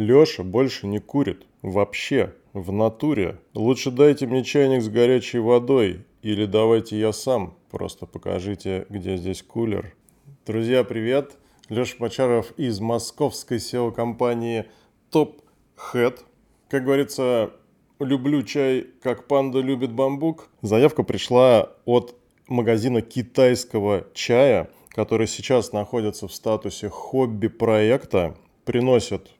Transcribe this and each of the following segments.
Леша больше не курит. Вообще. В натуре. Лучше дайте мне чайник с горячей водой. Или давайте я сам. Просто покажите, где здесь кулер. Друзья, привет. Леша Мачаров из московской SEO-компании Top Head. Как говорится, люблю чай, как панда любит бамбук. Заявка пришла от магазина китайского чая, который сейчас находится в статусе хобби-проекта, приносит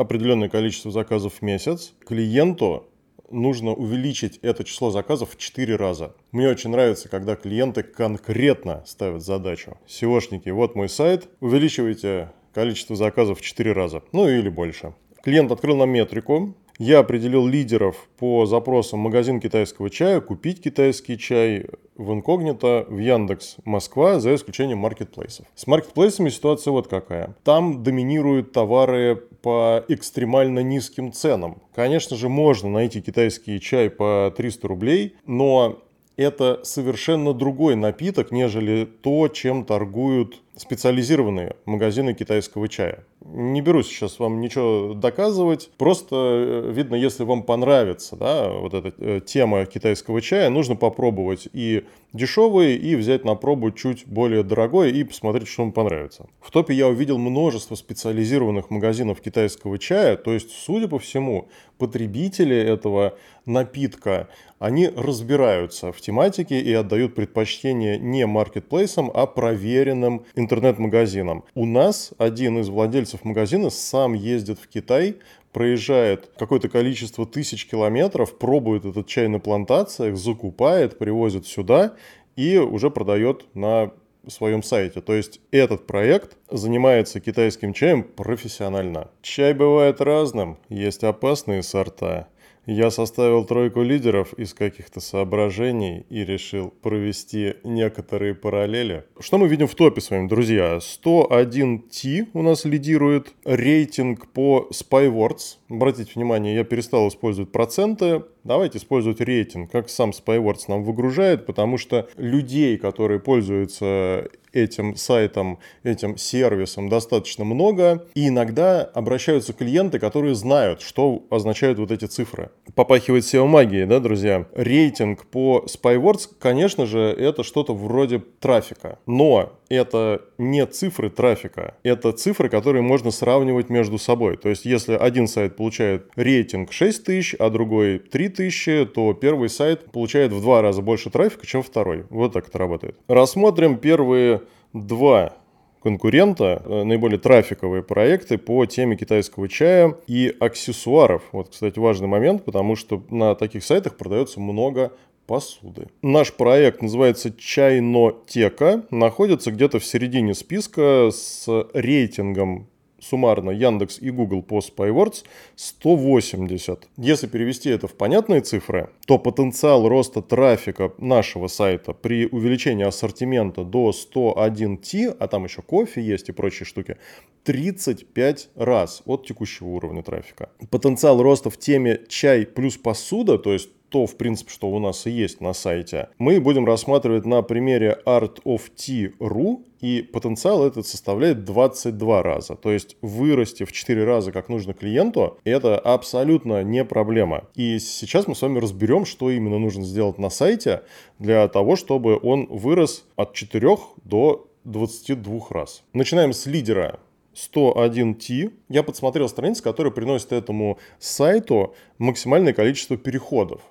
определенное количество заказов в месяц. Клиенту нужно увеличить это число заказов в 4 раза. Мне очень нравится, когда клиенты конкретно ставят задачу. SEOшники, вот мой сайт, увеличивайте количество заказов в 4 раза, ну или больше. Клиент открыл нам метрику, я определил лидеров по запросам магазин китайского чая, купить китайский чай в инкогнито в Яндекс Москва, за исключением маркетплейсов. С маркетплейсами ситуация вот какая. Там доминируют товары по экстремально низким ценам. Конечно же, можно найти китайский чай по 300 рублей, но это совершенно другой напиток, нежели то, чем торгуют специализированные магазины китайского чая. Не берусь сейчас вам ничего доказывать, просто э, видно, если вам понравится да, вот эта э, тема китайского чая, нужно попробовать и дешевый, и взять на пробу чуть более дорогой и посмотреть, что вам понравится. В топе я увидел множество специализированных магазинов китайского чая, то есть, судя по всему, потребители этого напитка, они разбираются в тематике и отдают предпочтение не маркетплейсам, а проверенным интернет-магазинам. У нас один из владельцев магазина сам ездит в Китай, проезжает какое-то количество тысяч километров, пробует этот чай на плантациях, закупает, привозит сюда и уже продает на своем сайте. То есть этот проект занимается китайским чаем профессионально. Чай бывает разным, есть опасные сорта. Я составил тройку лидеров из каких-то соображений и решил провести некоторые параллели. Что мы видим в топе с вами, друзья? 101T у нас лидирует. Рейтинг по Spywords. Обратите внимание, я перестал использовать проценты. Давайте использовать рейтинг, как сам Spywords нам выгружает, потому что людей, которые пользуются этим сайтом, этим сервисом достаточно много, и иногда обращаются клиенты, которые знают, что означают вот эти цифры. Попахивает SEO-магией, да, друзья? Рейтинг по Spywords, конечно же, это что-то вроде трафика, но это не цифры трафика, это цифры, которые можно сравнивать между собой. То есть, если один сайт получает рейтинг 6 тысяч, а другой 3 тысячи, то первый сайт получает в два раза больше трафика, чем второй. Вот так это работает. Рассмотрим первые два конкурента, э, наиболее трафиковые проекты по теме китайского чая и аксессуаров. Вот, кстати, важный момент, потому что на таких сайтах продается много посуды. Наш проект называется Чайнотека, находится где-то в середине списка с рейтингом суммарно Яндекс и Google по Spywords 180. Если перевести это в понятные цифры, то потенциал роста трафика нашего сайта при увеличении ассортимента до 101T, а там еще кофе есть и прочие штуки, 35 раз от текущего уровня трафика. Потенциал роста в теме чай плюс посуда, то есть то, в принципе, что у нас и есть на сайте, мы будем рассматривать на примере artoftea.ru, и потенциал этот составляет 22 раза. То есть вырасти в 4 раза, как нужно клиенту, это абсолютно не проблема. И сейчас мы с вами разберем, что именно нужно сделать на сайте для того, чтобы он вырос от 4 до 22 раз. Начинаем с лидера 101T. Я подсмотрел страницы, которые приносят этому сайту максимальное количество переходов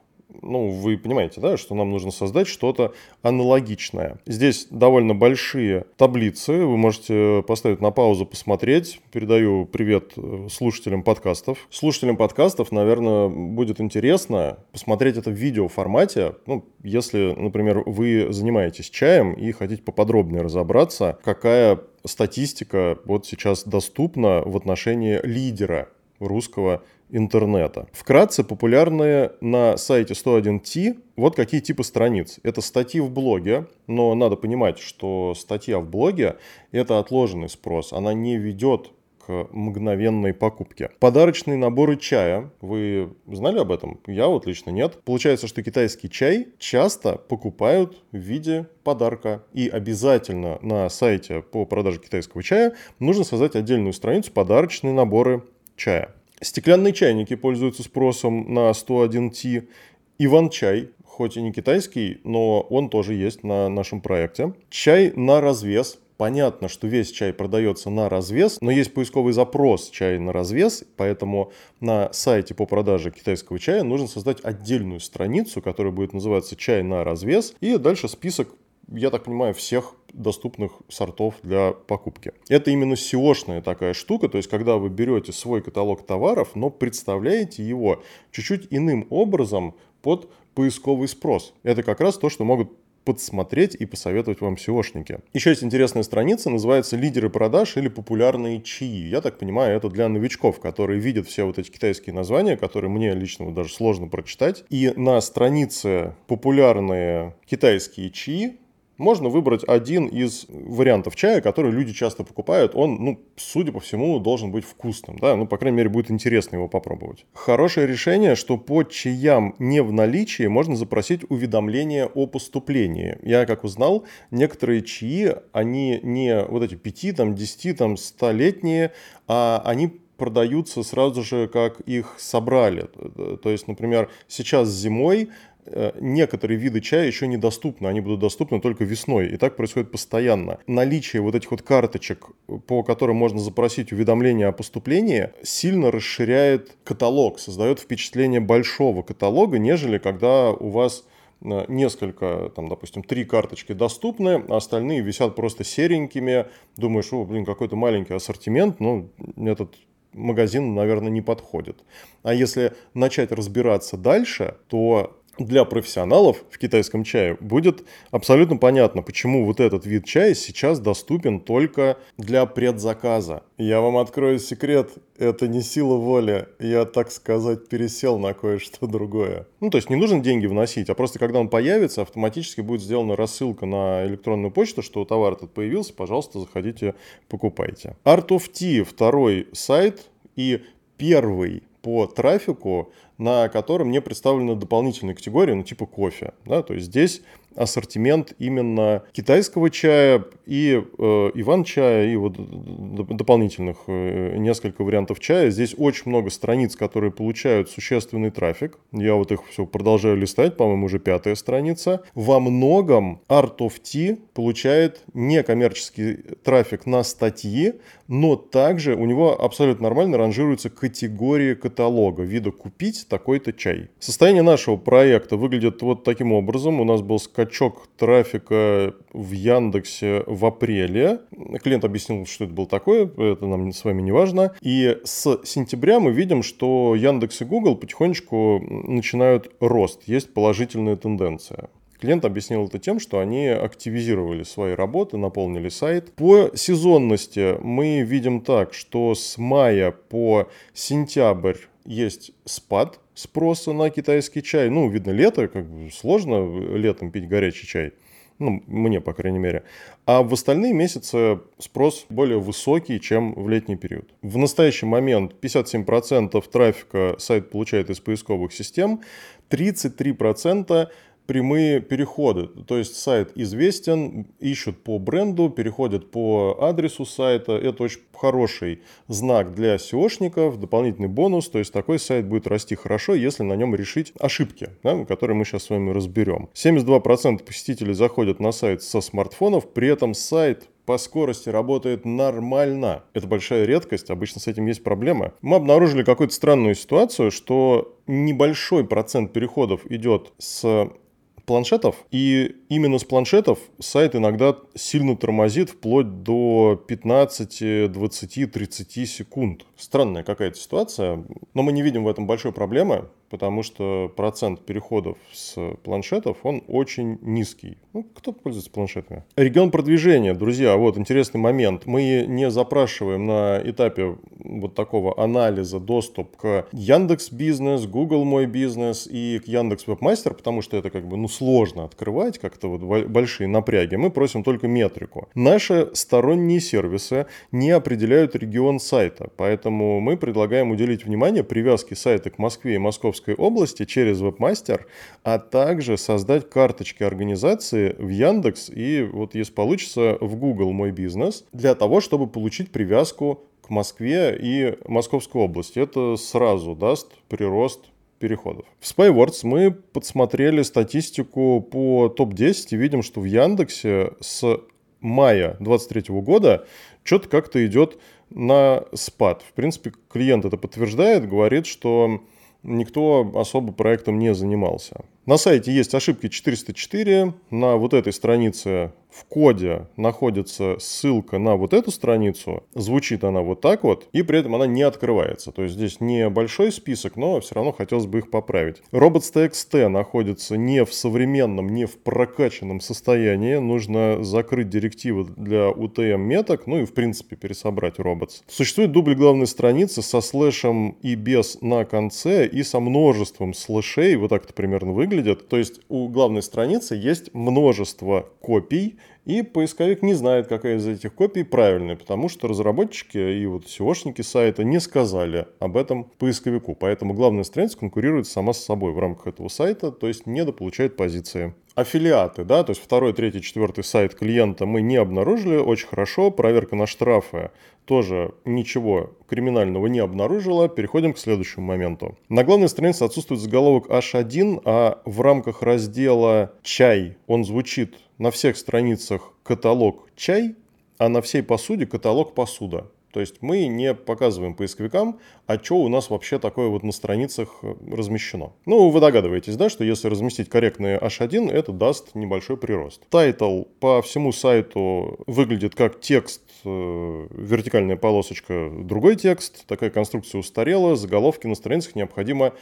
ну, вы понимаете, да, что нам нужно создать что-то аналогичное. Здесь довольно большие таблицы, вы можете поставить на паузу, посмотреть. Передаю привет э, слушателям подкастов. Слушателям подкастов, наверное, будет интересно посмотреть это в видео формате, ну, если, например, вы занимаетесь чаем и хотите поподробнее разобраться, какая статистика вот сейчас доступна в отношении лидера русского интернета. Вкратце, популярные на сайте 101T вот какие типы страниц. Это статьи в блоге, но надо понимать, что статья в блоге – это отложенный спрос, она не ведет к мгновенной покупке. Подарочные наборы чая. Вы знали об этом? Я вот лично нет. Получается, что китайский чай часто покупают в виде подарка. И обязательно на сайте по продаже китайского чая нужно создать отдельную страницу подарочные наборы чая. Стеклянные чайники пользуются спросом на 101T. Иван-чай, хоть и не китайский, но он тоже есть на нашем проекте. Чай на развес. Понятно, что весь чай продается на развес, но есть поисковый запрос чай на развес, поэтому на сайте по продаже китайского чая нужно создать отдельную страницу, которая будет называться «Чай на развес», и дальше список я так понимаю, всех доступных сортов для покупки. Это именно SEO-шная такая штука, то есть когда вы берете свой каталог товаров, но представляете его чуть-чуть иным образом под поисковый спрос. Это как раз то, что могут подсмотреть и посоветовать вам SEOшники. Еще есть интересная страница, называется «Лидеры продаж» или «Популярные чаи». Я так понимаю, это для новичков, которые видят все вот эти китайские названия, которые мне лично даже сложно прочитать. И на странице «Популярные китайские чаи» можно выбрать один из вариантов чая, который люди часто покупают. Он, ну, судя по всему, должен быть вкусным, да, ну, по крайней мере, будет интересно его попробовать. Хорошее решение, что по чаям не в наличии можно запросить уведомление о поступлении. Я, как узнал, некоторые чаи, они не вот эти 5, там, 10, там, 100-летние, а они продаются сразу же, как их собрали. То есть, например, сейчас зимой некоторые виды чая еще недоступны, они будут доступны только весной. И так происходит постоянно. Наличие вот этих вот карточек, по которым можно запросить уведомление о поступлении, сильно расширяет каталог, создает впечатление большого каталога, нежели когда у вас э, несколько, там, допустим, три карточки доступны, а остальные висят просто серенькими. Думаешь, о, блин, какой-то маленький ассортимент, ну, этот магазин, наверное, не подходит. А если начать разбираться дальше, то для профессионалов в китайском чае будет абсолютно понятно, почему вот этот вид чая сейчас доступен только для предзаказа. Я вам открою секрет, это не сила воли, я, так сказать, пересел на кое-что другое. Ну, то есть не нужно деньги вносить, а просто когда он появится, автоматически будет сделана рассылка на электронную почту, что товар этот появился, пожалуйста, заходите, покупайте. Art of Tea, второй сайт и первый по трафику, на котором не представлены дополнительные категории, ну типа кофе. Да? То есть здесь ассортимент именно китайского чая и э, иван-чая, и вот дополнительных э, несколько вариантов чая. Здесь очень много страниц, которые получают существенный трафик. Я вот их все продолжаю листать, по-моему, уже пятая страница. Во многом Art of Tea получает некоммерческий трафик на статьи, но также у него абсолютно нормально ранжируются категории каталога, вида купить такой-то чай. Состояние нашего проекта выглядит вот таким образом. У нас был скачок трафика в Яндексе в апреле. Клиент объяснил, что это было такое, это нам с вами не важно. И с сентября мы видим, что Яндекс и Google потихонечку начинают рост. Есть положительная тенденция. Клиент объяснил это тем, что они активизировали свои работы, наполнили сайт. По сезонности мы видим так, что с мая по сентябрь есть спад спроса на китайский чай. Ну, видно, лето, как бы сложно летом пить горячий чай. Ну, мне, по крайней мере. А в остальные месяцы спрос более высокий, чем в летний период. В настоящий момент 57% трафика сайт получает из поисковых систем, 33% прямые переходы. То есть сайт известен, ищут по бренду, переходят по адресу сайта. Это очень хороший знак для SEOшников, дополнительный бонус. То есть такой сайт будет расти хорошо, если на нем решить ошибки, да, которые мы сейчас с вами разберем. 72% посетителей заходят на сайт со смартфонов, при этом сайт по скорости работает нормально. Это большая редкость, обычно с этим есть проблемы. Мы обнаружили какую-то странную ситуацию, что небольшой процент переходов идет с планшетов, и именно с планшетов сайт иногда сильно тормозит вплоть до 15, 20, 30 секунд. Странная какая-то ситуация, но мы не видим в этом большой проблемы потому что процент переходов с планшетов, он очень низкий. Ну, кто пользуется планшетами? Регион продвижения, друзья, вот интересный момент. Мы не запрашиваем на этапе вот такого анализа доступ к Яндекс Бизнес, Google Мой Бизнес и к Яндекс Вебмастер, потому что это как бы ну, сложно открывать, как-то вот большие напряги. Мы просим только метрику. Наши сторонние сервисы не определяют регион сайта, поэтому мы предлагаем уделить внимание привязке сайта к Москве и Московской Московской области через вебмастер, а также создать карточки организации в Яндекс и вот если получится в Google Мой бизнес для того, чтобы получить привязку к Москве и Московской области. Это сразу даст прирост переходов. В Spywords мы подсмотрели статистику по топ-10 и видим, что в Яндексе с мая 2023 года что-то как-то идет на спад. В принципе, клиент это подтверждает, говорит, что никто особо проектом не занимался. На сайте есть ошибки 404. На вот этой странице в коде находится ссылка на вот эту страницу. Звучит она вот так вот, и при этом она не открывается. То есть здесь не большой список, но все равно хотелось бы их поправить. Robots.txt находится не в современном, не в прокачанном состоянии. Нужно закрыть директивы для UTM меток, ну и в принципе пересобрать robots. Существует дубль главной страницы со слэшем и без на конце и со множеством слэшей. Вот так это примерно выглядит. То есть у главной страницы есть множество копий, и поисковик не знает, какая из этих копий правильная, потому что разработчики и вот SEOшники сайта не сказали об этом поисковику. Поэтому главная страница конкурирует сама с собой в рамках этого сайта, то есть недополучает позиции. Аффилиаты, да, то есть второй, третий, четвертый сайт клиента мы не обнаружили, очень хорошо. Проверка на штрафы тоже ничего криминального не обнаружила. Переходим к следующему моменту. На главной странице отсутствует заголовок H1, а в рамках раздела «Чай» он звучит на всех страницах каталог «Чай», а на всей посуде каталог «Посуда». То есть мы не показываем поисковикам, а что у нас вообще такое вот на страницах э, размещено. Ну, вы догадываетесь, да, что если разместить корректный H1, это даст небольшой прирост. Title по всему сайту выглядит как текст, э, вертикальная полосочка, другой текст. Такая конструкция устарела, заголовки на страницах необходимо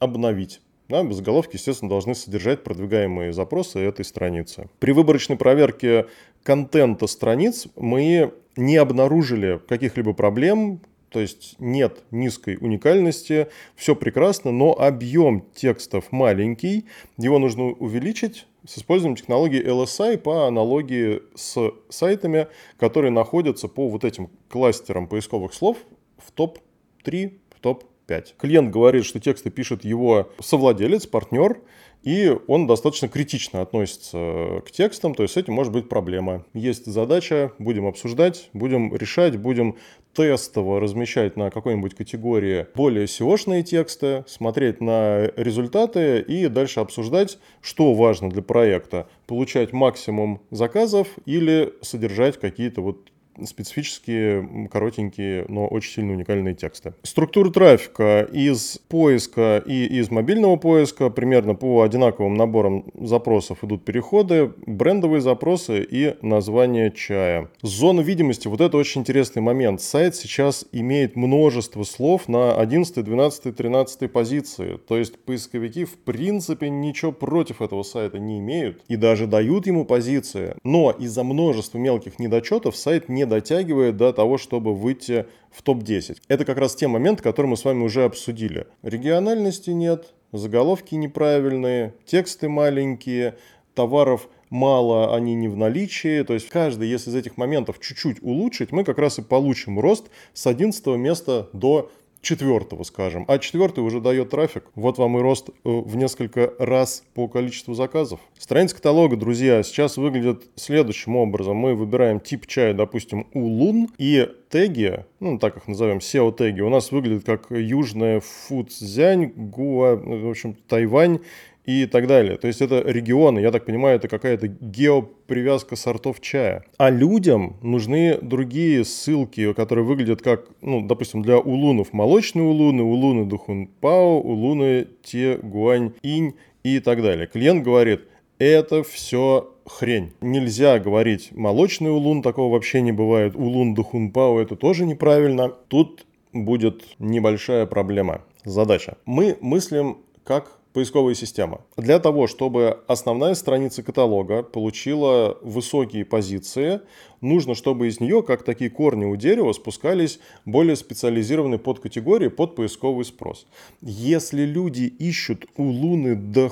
обновить. Да, заголовки, естественно, должны содержать продвигаемые запросы этой страницы. При выборочной проверке контента страниц мы не обнаружили каких-либо проблем, то есть нет низкой уникальности, все прекрасно, но объем текстов маленький, его нужно увеличить с использованием технологии LSI по аналогии с сайтами, которые находятся по вот этим кластерам поисковых слов в топ-3, в топ 5. Клиент говорит, что тексты пишет его совладелец, партнер, и он достаточно критично относится к текстам, то есть с этим может быть проблема. Есть задача, будем обсуждать, будем решать, будем тестово размещать на какой-нибудь категории более SEO-шные тексты, смотреть на результаты и дальше обсуждать, что важно для проекта. Получать максимум заказов или содержать какие-то вот специфические, коротенькие, но очень сильно уникальные тексты. Структура трафика из поиска и из мобильного поиска примерно по одинаковым наборам запросов идут переходы, брендовые запросы и название чая. Зона видимости, вот это очень интересный момент. Сайт сейчас имеет множество слов на 11, 12, 13 позиции. То есть поисковики в принципе ничего против этого сайта не имеют и даже дают ему позиции. Но из-за множества мелких недочетов сайт не дотягивает до того, чтобы выйти в топ-10. Это как раз те моменты, которые мы с вами уже обсудили. Региональности нет, заголовки неправильные, тексты маленькие, товаров мало, они не в наличии. То есть каждый, если из этих моментов чуть-чуть улучшить, мы как раз и получим рост с 11 места до четвертого, скажем. А четвертый уже дает трафик. Вот вам и рост э, в несколько раз по количеству заказов. Страница каталога, друзья, сейчас выглядит следующим образом. Мы выбираем тип чая, допустим, улун, и теги, ну, так их назовем, SEO-теги, у нас выглядят как южная Фудзянь, Гуа, в общем, Тайвань и так далее. То есть это регионы, я так понимаю, это какая-то геопривязка сортов чая. А людям нужны другие ссылки, которые выглядят как, ну, допустим, для улунов молочные улуны, улуны Духунпао, улуны Тегуань Инь и так далее. Клиент говорит, это все хрень. Нельзя говорить молочный улун, такого вообще не бывает. Улун Духунпао это тоже неправильно. Тут будет небольшая проблема. Задача. Мы мыслим как поисковая система. Для того, чтобы основная страница каталога получила высокие позиции, нужно, чтобы из нее, как такие корни у дерева, спускались более специализированные подкатегории под поисковый спрос. Если люди ищут у Луны до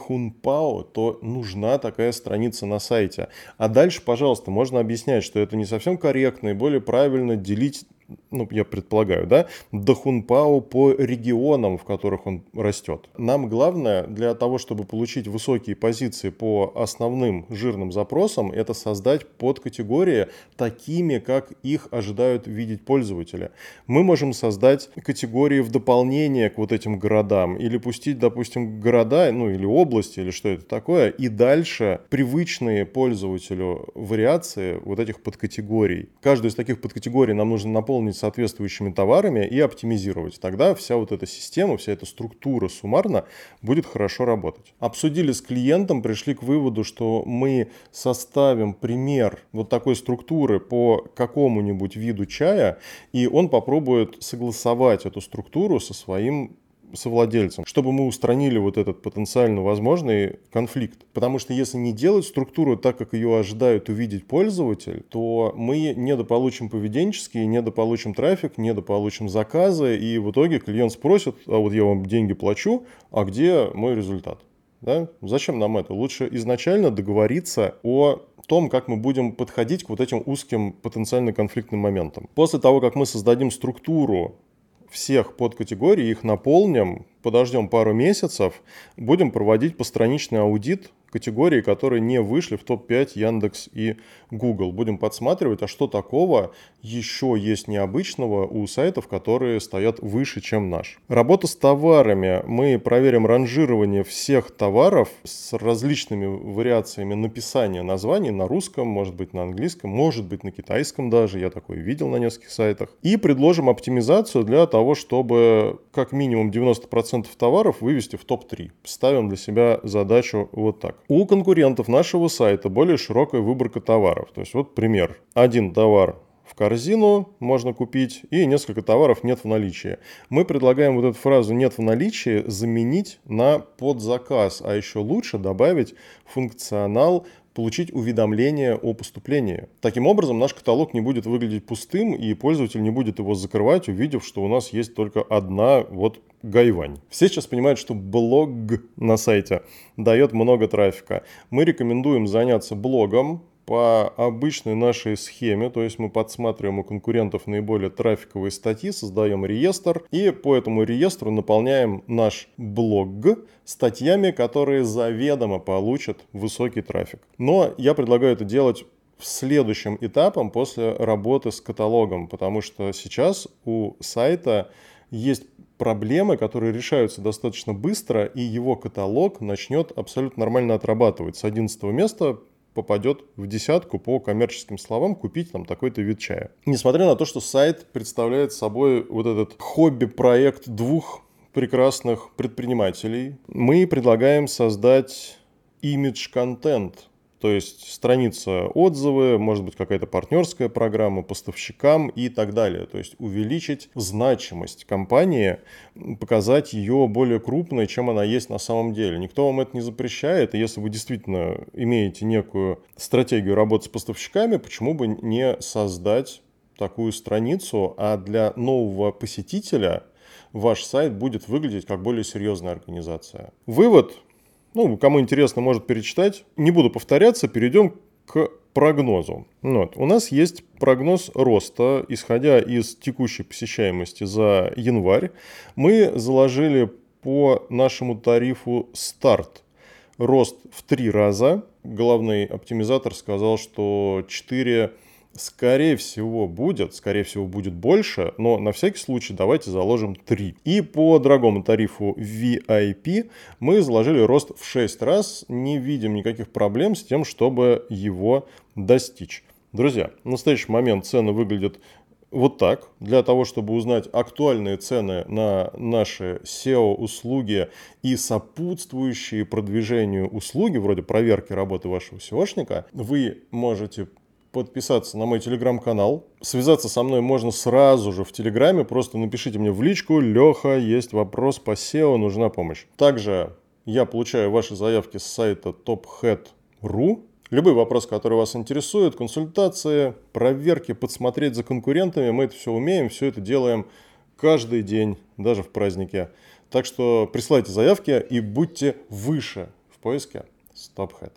то нужна такая страница на сайте. А дальше, пожалуйста, можно объяснять, что это не совсем корректно и более правильно делить ну, я предполагаю, да, до Хунпао по регионам, в которых он растет. Нам главное для того, чтобы получить высокие позиции по основным жирным запросам, это создать подкатегории такими, как их ожидают видеть пользователи. Мы можем создать категории в дополнение к вот этим городам или пустить, допустим, города, ну или области, или что это такое, и дальше привычные пользователю вариации вот этих подкатегорий. Каждую из таких подкатегорий нам нужно наполнить наполнить соответствующими товарами и оптимизировать. Тогда вся вот эта система, вся эта структура суммарно будет хорошо работать. Обсудили с клиентом, пришли к выводу, что мы составим пример вот такой структуры по какому-нибудь виду чая, и он попробует согласовать эту структуру со своим совладельцем, чтобы мы устранили вот этот потенциально возможный конфликт. Потому что если не делать структуру так, как ее ожидают увидеть пользователь, то мы недополучим поведенческие, недополучим трафик, недополучим заказы, и в итоге клиент спросит, а вот я вам деньги плачу, а где мой результат? Да? Зачем нам это? Лучше изначально договориться о том, как мы будем подходить к вот этим узким потенциально конфликтным моментам. После того, как мы создадим структуру всех подкатегорий, их наполним, подождем пару месяцев, будем проводить постраничный аудит категории, которые не вышли в топ-5 Яндекс и Google. Будем подсматривать, а что такого еще есть необычного у сайтов, которые стоят выше, чем наш. Работа с товарами. Мы проверим ранжирование всех товаров с различными вариациями написания названий на русском, может быть на английском, может быть на китайском даже, я такое видел на нескольких сайтах. И предложим оптимизацию для того, чтобы как минимум 90% товаров вывести в топ-3. Ставим для себя задачу вот так. У конкурентов нашего сайта более широкая выборка товаров. То есть вот пример. Один товар в корзину можно купить, и несколько товаров нет в наличии. Мы предлагаем вот эту фразу «нет в наличии» заменить на подзаказ, а еще лучше добавить функционал получить уведомление о поступлении. Таким образом, наш каталог не будет выглядеть пустым, и пользователь не будет его закрывать, увидев, что у нас есть только одна вот гайвань. Все сейчас понимают, что блог на сайте дает много трафика. Мы рекомендуем заняться блогом, по обычной нашей схеме, то есть мы подсматриваем у конкурентов наиболее трафиковые статьи, создаем реестр и по этому реестру наполняем наш блог статьями, которые заведомо получат высокий трафик. Но я предлагаю это делать следующим этапом после работы с каталогом, потому что сейчас у сайта есть проблемы, которые решаются достаточно быстро, и его каталог начнет абсолютно нормально отрабатывать. С 11 места попадет в десятку по коммерческим словам купить там такой-то вид чая. Несмотря на то, что сайт представляет собой вот этот хобби-проект двух прекрасных предпринимателей, мы предлагаем создать имидж-контент – то есть страница отзывы, может быть какая-то партнерская программа поставщикам и так далее. То есть увеличить значимость компании, показать ее более крупной, чем она есть на самом деле. Никто вам это не запрещает. И если вы действительно имеете некую стратегию работы с поставщиками, почему бы не создать такую страницу, а для нового посетителя ваш сайт будет выглядеть как более серьезная организация. Вывод ну, кому интересно, может перечитать. Не буду повторяться, перейдем к прогнозу. Вот. У нас есть прогноз роста, исходя из текущей посещаемости за январь. Мы заложили по нашему тарифу старт рост в три раза. Главный оптимизатор сказал, что 4 Скорее всего будет, скорее всего будет больше, но на всякий случай давайте заложим 3. И по дорогому тарифу VIP мы заложили рост в 6 раз, не видим никаких проблем с тем, чтобы его достичь. Друзья, в настоящий момент цены выглядят вот так. Для того, чтобы узнать актуальные цены на наши SEO-услуги и сопутствующие продвижению услуги, вроде проверки работы вашего SEOшника, вы можете подписаться на мой телеграм-канал. Связаться со мной можно сразу же в телеграме. Просто напишите мне в личку. Леха, есть вопрос по SEO, нужна помощь. Также я получаю ваши заявки с сайта tophead.ru. Любой вопрос, который вас интересует, консультации, проверки, подсмотреть за конкурентами, мы это все умеем, все это делаем каждый день, даже в празднике. Так что присылайте заявки и будьте выше в поиске StopHead.